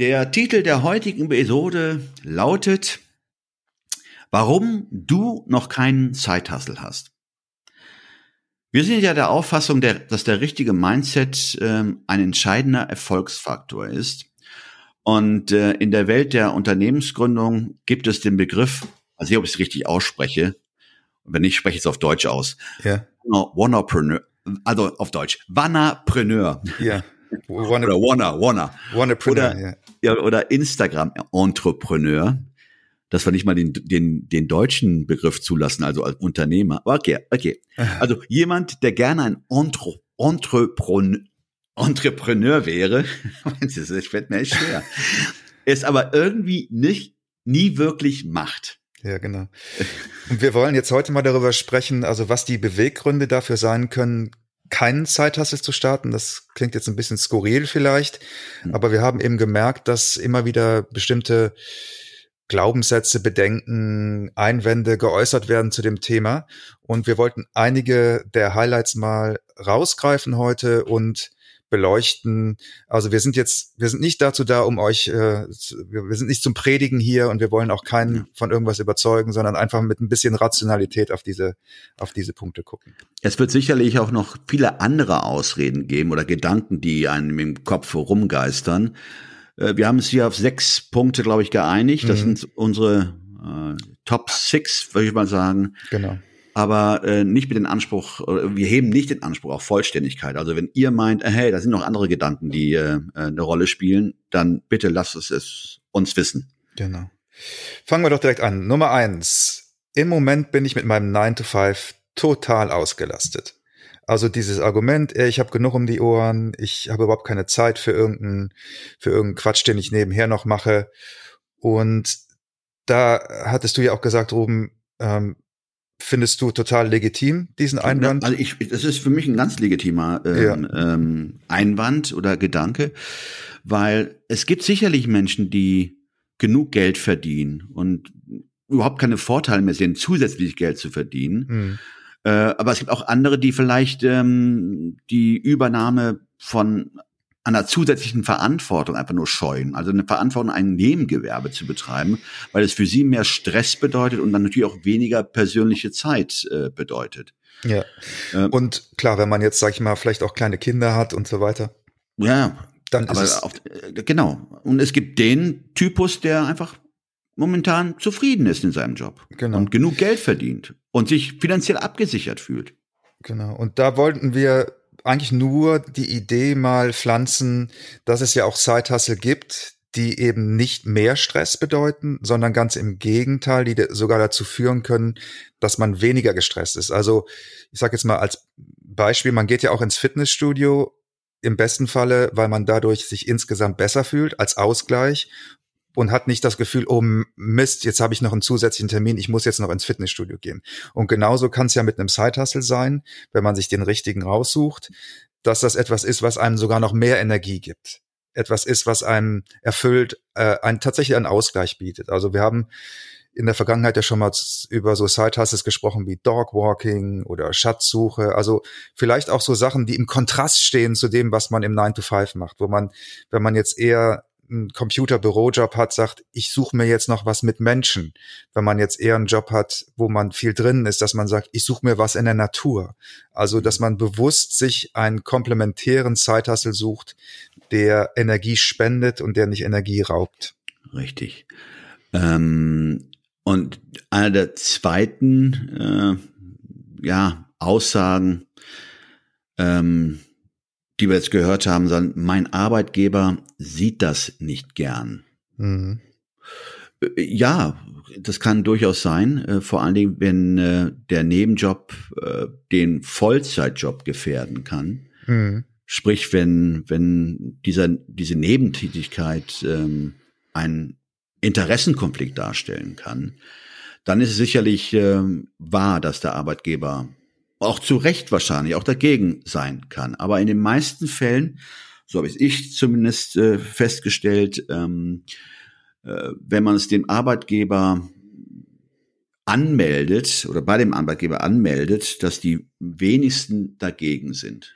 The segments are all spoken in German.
Der Titel der heutigen Episode lautet Warum du noch keinen Zeithassel hast. Wir sind ja der Auffassung, dass der richtige Mindset ähm, ein entscheidender Erfolgsfaktor ist. Und äh, in der Welt der Unternehmensgründung gibt es den Begriff, also ob ich es richtig ausspreche, wenn nicht, spreche ich es auf Deutsch aus. Ja. Wannapreneur, also auf Deutsch, Wannapreneur. Ja. Wanna, oder Wanna, Wanna. Wannapreneur, oder, ja. ja. Oder Instagram-Entrepreneur, dass wir nicht mal den, den, den deutschen Begriff zulassen, also als Unternehmer. Okay, okay. Also jemand, der gerne ein Entre, Entrepreneur, Entrepreneur wäre, das fällt mir echt schwer, es aber irgendwie nicht, nie wirklich macht. Ja, genau. Und wir wollen jetzt heute mal darüber sprechen, also was die Beweggründe dafür sein können, keinen Zeithassel zu starten. Das klingt jetzt ein bisschen skurril vielleicht, hm. aber wir haben eben gemerkt, dass immer wieder bestimmte Glaubenssätze, Bedenken, Einwände geäußert werden zu dem Thema. Und wir wollten einige der Highlights mal rausgreifen heute und beleuchten. Also wir sind jetzt, wir sind nicht dazu da, um euch, äh, wir sind nicht zum Predigen hier und wir wollen auch keinen von irgendwas überzeugen, sondern einfach mit ein bisschen Rationalität auf diese, auf diese Punkte gucken. Es wird sicherlich auch noch viele andere Ausreden geben oder Gedanken, die einem im Kopf rumgeistern. Äh, wir haben uns hier auf sechs Punkte, glaube ich, geeinigt. Das mhm. sind unsere äh, Top Six, würde ich mal sagen. Genau aber äh, nicht mit dem Anspruch, wir heben nicht den Anspruch auf Vollständigkeit. Also wenn ihr meint, äh, hey, da sind noch andere Gedanken, die äh, eine Rolle spielen, dann bitte lasst es, es uns wissen. Genau. Fangen wir doch direkt an. Nummer eins. Im Moment bin ich mit meinem 9 to 5 total ausgelastet. Also dieses Argument, ich habe genug um die Ohren, ich habe überhaupt keine Zeit für irgendeinen, für irgendeinen Quatsch, den ich nebenher noch mache. Und da hattest du ja auch gesagt, Ruben, ähm, findest du total legitim, diesen Einwand? Also ich, das ist für mich ein ganz legitimer ähm, ja. ähm, Einwand oder Gedanke, weil es gibt sicherlich Menschen, die genug Geld verdienen und überhaupt keine Vorteile mehr sehen, zusätzlich Geld zu verdienen. Mhm. Äh, aber es gibt auch andere, die vielleicht ähm, die Übernahme von einer zusätzlichen Verantwortung einfach nur scheuen. Also eine Verantwortung, ein Nebengewerbe zu betreiben, weil es für sie mehr Stress bedeutet und dann natürlich auch weniger persönliche Zeit äh, bedeutet. Ja. Äh, und klar, wenn man jetzt, sag ich mal, vielleicht auch kleine Kinder hat und so weiter. Ja. Dann ist aber es auf, äh, genau. Und es gibt den Typus, der einfach momentan zufrieden ist in seinem Job. Genau. Und genug Geld verdient und sich finanziell abgesichert fühlt. Genau. Und da wollten wir eigentlich nur die Idee mal pflanzen, dass es ja auch Zeithassel gibt, die eben nicht mehr Stress bedeuten, sondern ganz im Gegenteil, die sogar dazu führen können, dass man weniger gestresst ist. Also ich sage jetzt mal als Beispiel, man geht ja auch ins Fitnessstudio im besten Falle, weil man dadurch sich insgesamt besser fühlt als Ausgleich und hat nicht das Gefühl, oh Mist, jetzt habe ich noch einen zusätzlichen Termin, ich muss jetzt noch ins Fitnessstudio gehen. Und genauso kann es ja mit einem Side-Hustle sein, wenn man sich den richtigen raussucht, dass das etwas ist, was einem sogar noch mehr Energie gibt. Etwas ist, was einem erfüllt, äh, ein, tatsächlich einen Ausgleich bietet. Also wir haben in der Vergangenheit ja schon mal über so Side-Hustles gesprochen wie Dogwalking oder Schatzsuche. Also vielleicht auch so Sachen, die im Kontrast stehen zu dem, was man im 9 to 5 macht, wo man, wenn man jetzt eher einen Computer-Bürojob hat, sagt, ich suche mir jetzt noch was mit Menschen. Wenn man jetzt eher einen Job hat, wo man viel drin ist, dass man sagt, ich suche mir was in der Natur. Also, dass man bewusst sich einen komplementären Zeithassel sucht, der Energie spendet und der nicht Energie raubt. Richtig. Ähm, und einer der zweiten äh, ja, Aussagen, ähm, die wir jetzt gehört haben, sagen, mein Arbeitgeber sieht das nicht gern. Mhm. Äh, ja, das kann durchaus sein, äh, vor allen Dingen, wenn äh, der Nebenjob den Vollzeitjob gefährden kann. Mhm. Sprich, wenn, wenn dieser, diese Nebentätigkeit ähm, einen Interessenkonflikt darstellen kann, dann ist es sicherlich ähm, wahr, dass der Arbeitgeber auch zu Recht wahrscheinlich auch dagegen sein kann. Aber in den meisten Fällen, so habe ich zumindest äh, festgestellt, ähm, äh, wenn man es dem Arbeitgeber anmeldet oder bei dem Arbeitgeber anmeldet, dass die wenigsten dagegen sind.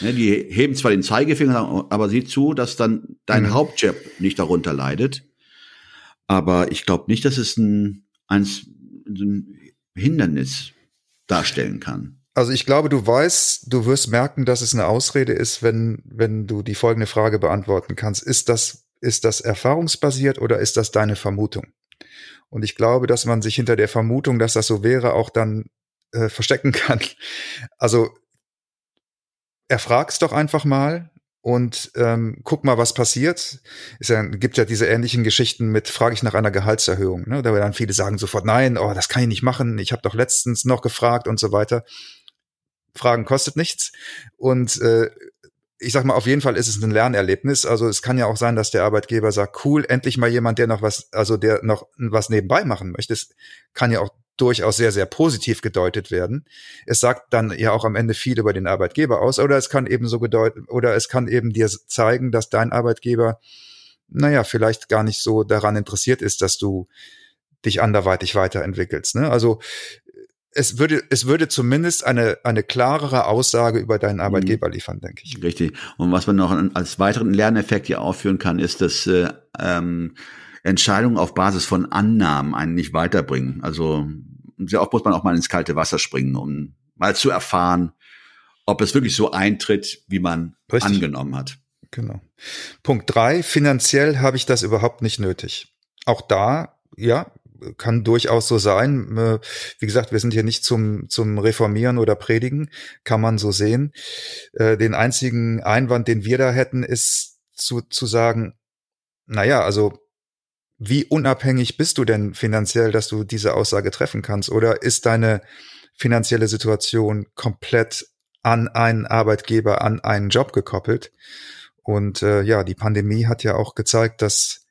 Ne, die heben zwar den Zeigefinger, aber sieh zu, dass dann dein mhm. Hauptjob nicht darunter leidet. Aber ich glaube nicht, dass es ein, ein, ein Hindernis darstellen kann. Also ich glaube, du weißt, du wirst merken, dass es eine Ausrede ist, wenn, wenn du die folgende Frage beantworten kannst. Ist das, ist das erfahrungsbasiert oder ist das deine Vermutung? Und ich glaube, dass man sich hinter der Vermutung, dass das so wäre, auch dann äh, verstecken kann. Also erfrag's doch einfach mal und ähm, guck mal, was passiert. Es ja, gibt ja diese ähnlichen Geschichten mit, frage ich nach einer Gehaltserhöhung. Ne? Da dann viele sagen sofort, nein, oh, das kann ich nicht machen. Ich habe doch letztens noch gefragt und so weiter. Fragen kostet nichts. Und äh, ich sag mal, auf jeden Fall ist es ein Lernerlebnis. Also es kann ja auch sein, dass der Arbeitgeber sagt, cool, endlich mal jemand, der noch was, also der noch was nebenbei machen möchte. Es kann ja auch durchaus sehr, sehr positiv gedeutet werden. Es sagt dann ja auch am Ende viel über den Arbeitgeber aus, oder es kann eben so gedeuten, oder es kann eben dir zeigen, dass dein Arbeitgeber, naja, vielleicht gar nicht so daran interessiert ist, dass du dich anderweitig weiterentwickelst. Ne? Also es würde, es würde zumindest eine, eine klarere Aussage über deinen mhm. Arbeitgeber liefern, denke ich. Richtig. Und was man noch als weiteren Lerneffekt hier aufführen kann, ist, dass äh, ähm, Entscheidungen auf Basis von Annahmen einen nicht weiterbringen. Also sehr oft muss man auch mal ins kalte Wasser springen, um mal zu erfahren, ob es wirklich so eintritt, wie man Richtig. angenommen hat. Genau. Punkt drei, finanziell habe ich das überhaupt nicht nötig. Auch da, ja, kann durchaus so sein. Äh, wie gesagt, wir sind hier nicht zum, zum Reformieren oder Predigen, kann man so sehen. Äh, den einzigen Einwand, den wir da hätten, ist zu, zu sagen, naja, also wie unabhängig bist du denn finanziell, dass du diese Aussage treffen kannst? Oder ist deine finanzielle Situation komplett an einen Arbeitgeber, an einen Job gekoppelt? Und äh, ja, die Pandemie hat ja auch gezeigt, dass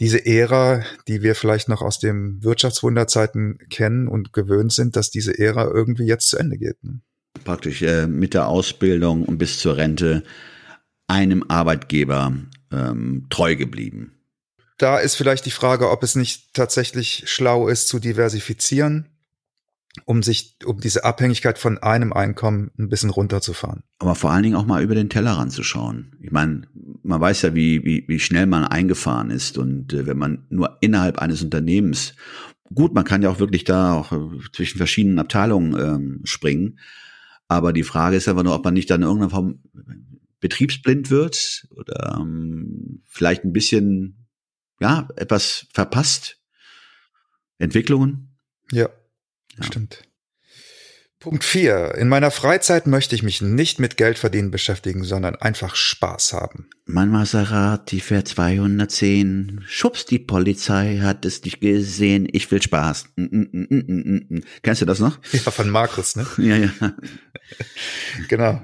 diese Ära, die wir vielleicht noch aus dem Wirtschaftswunderzeiten kennen und gewöhnt sind, dass diese Ära irgendwie jetzt zu Ende geht. Ne? Praktisch äh, mit der Ausbildung und bis zur Rente einem Arbeitgeber ähm, treu geblieben. Da ist vielleicht die Frage, ob es nicht tatsächlich schlau ist, zu diversifizieren um sich, um diese Abhängigkeit von einem Einkommen ein bisschen runterzufahren. Aber vor allen Dingen auch mal über den Teller ranzuschauen. Ich meine, man weiß ja, wie, wie, wie schnell man eingefahren ist und äh, wenn man nur innerhalb eines Unternehmens, gut, man kann ja auch wirklich da auch äh, zwischen verschiedenen Abteilungen ähm, springen, aber die Frage ist einfach nur, ob man nicht dann in irgendeiner Form betriebsblind wird oder ähm, vielleicht ein bisschen, ja, etwas verpasst. Entwicklungen. Ja. Ja. Stimmt. Punkt vier. In meiner Freizeit möchte ich mich nicht mit Geldverdienen beschäftigen, sondern einfach Spaß haben. Mein Maserati fährt 210. Schubs, die Polizei hat es nicht gesehen. Ich will Spaß. Mm, mm, mm, Kennst du das noch? Ja, von Markus, ne? ja, ja. genau.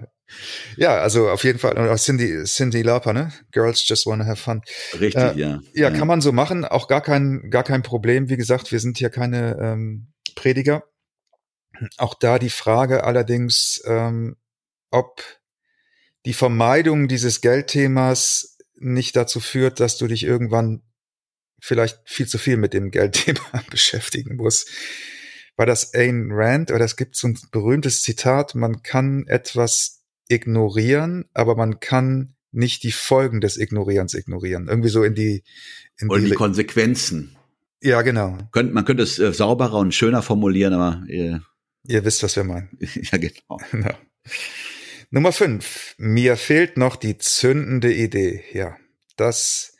Ja, also auf jeden Fall. Cindy, Cindy Lauper, ne? Girls just wanna have fun. Richtig, äh, ja. ja. Ja, kann man so machen. Auch gar kein, gar kein Problem. Wie gesagt, wir sind hier keine, ähm, Prediger. Auch da die Frage allerdings, ähm, ob die Vermeidung dieses Geldthemas nicht dazu führt, dass du dich irgendwann vielleicht viel zu viel mit dem Geldthema beschäftigen musst. War das Ayn Rand oder es gibt so ein berühmtes Zitat, man kann etwas ignorieren, aber man kann nicht die Folgen des Ignorierens ignorieren. Irgendwie so in die in Oder die, die Konsequenzen. Ja, genau. Könnt, man könnte es äh, sauberer und schöner formulieren, aber äh, ihr wisst, was wir meinen. ja, genau. genau. Nummer fünf. Mir fehlt noch die zündende Idee. Ja, das,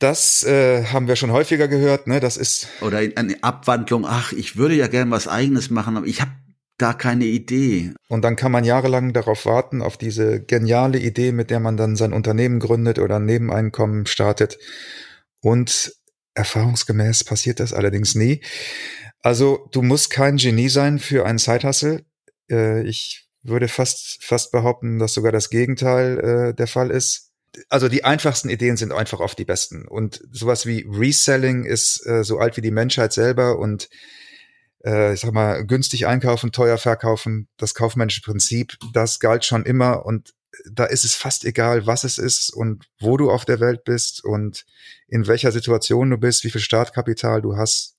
das äh, haben wir schon häufiger gehört. Ne, das ist oder eine Abwandlung. Ach, ich würde ja gern was Eigenes machen, aber ich habe da keine Idee. Und dann kann man jahrelang darauf warten, auf diese geniale Idee, mit der man dann sein Unternehmen gründet oder ein Nebeneinkommen startet. Und Erfahrungsgemäß passiert das allerdings nie. Also du musst kein Genie sein für einen Zeithassel. Äh, ich würde fast, fast behaupten, dass sogar das Gegenteil äh, der Fall ist. Also die einfachsten Ideen sind einfach oft die besten. Und sowas wie Reselling ist äh, so alt wie die Menschheit selber und ich sag mal, günstig einkaufen, teuer verkaufen, das kaufmännische Prinzip, das galt schon immer und da ist es fast egal, was es ist und wo du auf der Welt bist und in welcher Situation du bist, wie viel Startkapital du hast.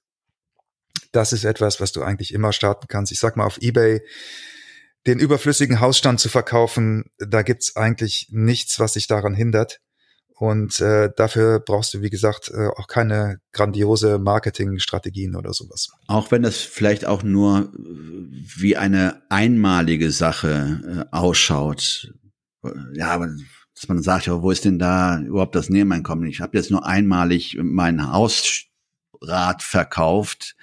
Das ist etwas, was du eigentlich immer starten kannst. Ich sag mal, auf eBay den überflüssigen Hausstand zu verkaufen, da gibt's eigentlich nichts, was dich daran hindert. Und äh, dafür brauchst du, wie gesagt, äh, auch keine grandiose Marketingstrategien oder sowas. Auch wenn das vielleicht auch nur wie eine einmalige Sache äh, ausschaut. Ja, dass man sagt, ja, wo ist denn da überhaupt das Nebeneinkommen? Ich habe jetzt nur einmalig mein Hausrat verkauft.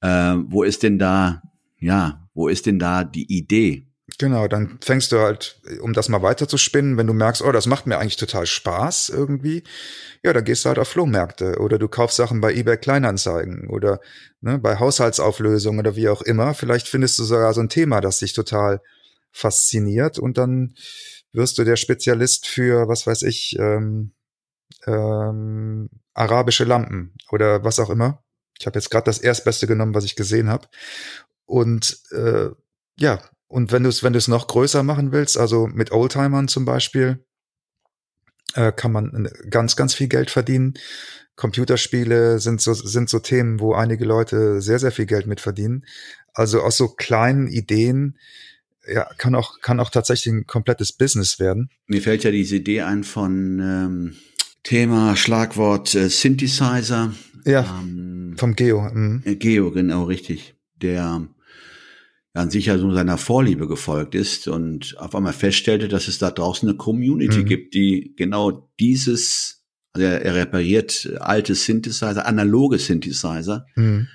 Äh, wo ist denn da, ja, wo ist denn da die Idee? Genau, dann fängst du halt, um das mal weiter zu spinnen, wenn du merkst, oh, das macht mir eigentlich total Spaß irgendwie, ja, dann gehst du halt auf Flohmärkte oder du kaufst Sachen bei eBay Kleinanzeigen oder ne, bei Haushaltsauflösungen oder wie auch immer. Vielleicht findest du sogar so ein Thema, das dich total fasziniert und dann wirst du der Spezialist für, was weiß ich, ähm, ähm, arabische Lampen oder was auch immer. Ich habe jetzt gerade das erstbeste genommen, was ich gesehen habe. Und äh, ja, und wenn du es wenn du es noch größer machen willst, also mit Oldtimern zum Beispiel, äh, kann man ganz ganz viel Geld verdienen. Computerspiele sind so sind so Themen, wo einige Leute sehr sehr viel Geld mit verdienen. Also aus so kleinen Ideen ja, kann auch, kann auch tatsächlich ein komplettes Business werden. Mir fällt ja diese Idee ein von ähm, Thema, Schlagwort äh, Synthesizer. Ja, ähm, vom Geo. Mhm. Äh, Geo, genau, richtig. Der dann sicher so seiner Vorliebe gefolgt ist und auf einmal feststellte, dass es da draußen eine Community mhm. gibt, die genau dieses, also er, er repariert alte Synthesizer, analoge Synthesizer mhm.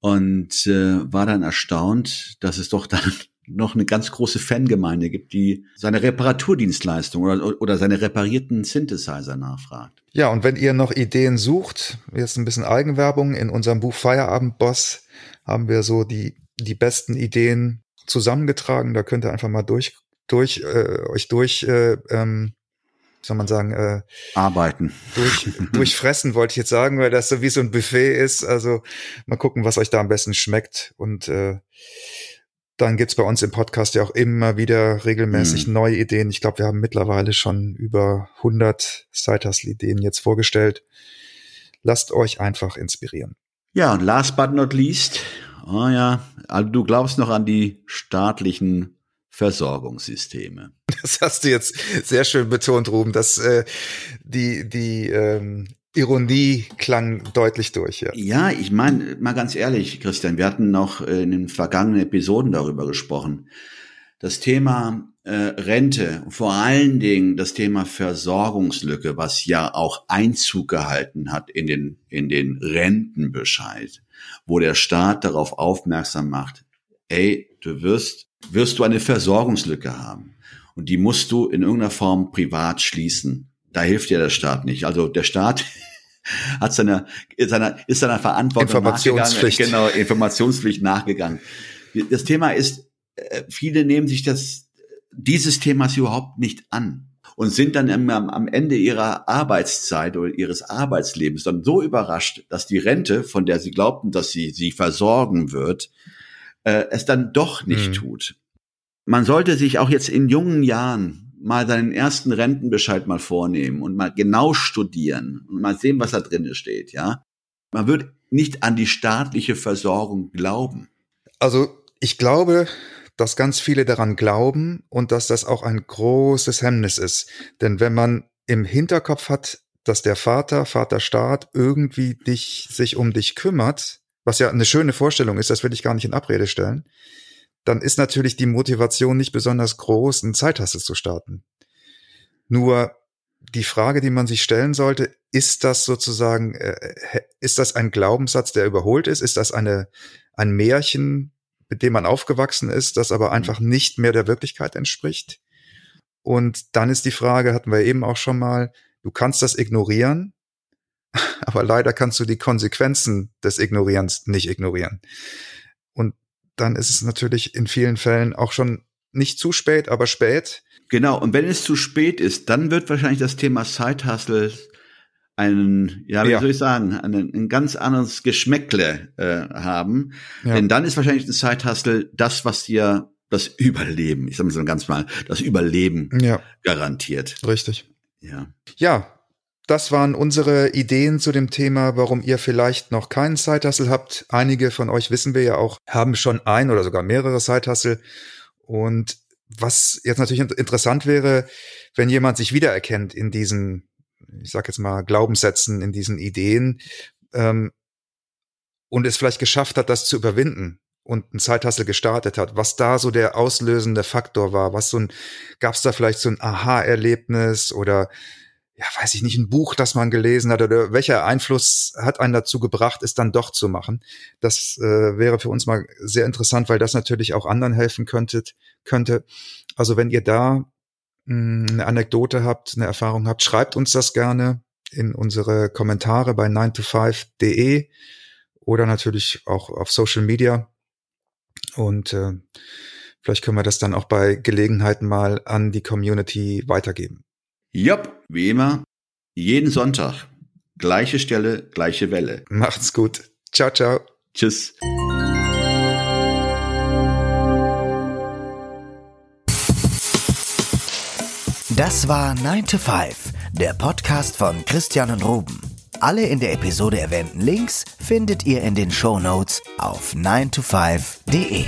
und äh, war dann erstaunt, dass es doch dann noch eine ganz große Fangemeinde gibt, die seine Reparaturdienstleistung oder, oder seine reparierten Synthesizer nachfragt. Ja, und wenn ihr noch Ideen sucht, jetzt ein bisschen Eigenwerbung, in unserem Buch Feierabend-Boss haben wir so die die besten Ideen zusammengetragen. Da könnt ihr einfach mal durch, durch äh, euch durch, äh, ähm, soll man sagen, äh, arbeiten. Durch, durchfressen wollte ich jetzt sagen, weil das so wie so ein Buffet ist. Also mal gucken, was euch da am besten schmeckt. Und äh, dann gibt's bei uns im Podcast ja auch immer wieder regelmäßig mhm. neue Ideen. Ich glaube, wir haben mittlerweile schon über 100 Side-Hustle-Ideen jetzt vorgestellt. Lasst euch einfach inspirieren. Ja, und last but not least, oh ja, also du glaubst noch an die staatlichen Versorgungssysteme. Das hast du jetzt sehr schön betont, Ruben, dass äh, die, die ähm, Ironie klang deutlich durch. Ja, ja ich meine, mal ganz ehrlich, Christian, wir hatten noch in den vergangenen Episoden darüber gesprochen. Das Thema äh, Rente, vor allen Dingen das Thema Versorgungslücke, was ja auch Einzug gehalten hat in den, in den Rentenbescheid wo der Staat darauf aufmerksam macht, ey, du wirst, wirst du eine Versorgungslücke haben. Und die musst du in irgendeiner Form privat schließen. Da hilft dir der Staat nicht. Also der Staat hat seiner, seiner, ist seiner Verantwortung Informationspflicht. Genau, Informationspflicht nachgegangen. Das Thema ist, äh, viele nehmen sich das, dieses Themas überhaupt nicht an und sind dann am, am Ende ihrer Arbeitszeit oder ihres Arbeitslebens dann so überrascht, dass die Rente, von der sie glaubten, dass sie sie versorgen wird, äh, es dann doch nicht mhm. tut. Man sollte sich auch jetzt in jungen Jahren mal seinen ersten Rentenbescheid mal vornehmen und mal genau studieren und mal sehen, was da drin steht, ja. Man wird nicht an die staatliche Versorgung glauben. Also ich glaube, dass ganz viele daran glauben und dass das auch ein großes Hemmnis ist. Denn wenn man im Hinterkopf hat, dass der Vater, Vaterstaat irgendwie dich, sich um dich kümmert, was ja eine schöne Vorstellung ist, das will ich gar nicht in Abrede stellen, dann ist natürlich die Motivation nicht besonders groß, einen Zeithassel zu starten. Nur die Frage, die man sich stellen sollte, ist das sozusagen, äh, ist das ein Glaubenssatz, der überholt ist? Ist das eine, ein Märchen, mit dem man aufgewachsen ist, das aber mhm. einfach nicht mehr der Wirklichkeit entspricht. Und dann ist die Frage, hatten wir eben auch schon mal, du kannst das ignorieren, aber leider kannst du die Konsequenzen des Ignorierens nicht ignorieren. Und dann ist es natürlich in vielen Fällen auch schon nicht zu spät, aber spät. Genau, und wenn es zu spät ist, dann wird wahrscheinlich das Thema Side Hustle einen, ja, wie ja. soll ich sagen, einen, ein ganz anderes Geschmäckle äh, haben. Ja. Denn dann ist wahrscheinlich ein Side Hustle das, was dir das Überleben, ich sage mal so ganz mal, das Überleben ja. garantiert. Richtig. Ja. Ja, das waren unsere Ideen zu dem Thema, warum ihr vielleicht noch keinen Side-Hustle habt. Einige von euch wissen wir ja auch, haben schon ein oder sogar mehrere Side-Hustle. Und was jetzt natürlich interessant wäre, wenn jemand sich wiedererkennt in diesen, ich sag jetzt mal, Glaubenssätzen, in diesen Ideen ähm, und es vielleicht geschafft hat, das zu überwinden und ein Zeithassel gestartet hat, was da so der auslösende Faktor war, was so ein, gab es da vielleicht so ein Aha-Erlebnis oder ja, weiß ich nicht, ein Buch, das man gelesen hat oder welcher Einfluss hat einen dazu gebracht, es dann doch zu machen. Das äh, wäre für uns mal sehr interessant, weil das natürlich auch anderen helfen könnte. könnte. Also wenn ihr da mh, hm, eine Anekdote habt, eine Erfahrung habt, schreibt uns das gerne in unsere Kommentare bei 9to5.de oder natürlich auch auf Social Media. Und äh, vielleicht können wir das dann auch bei Gelegenheiten mal an die Community weitergeben. Jupp, wie immer, jeden Sonntag. Gleiche Stelle, gleiche Welle. Macht's gut. Ciao, ciao. Tschüss. Das war 9 to 5, der Podcast von Christian und Ruben. Alle in der Episode erwähnten Links findet ihr in den Show Notes auf 9to5.de.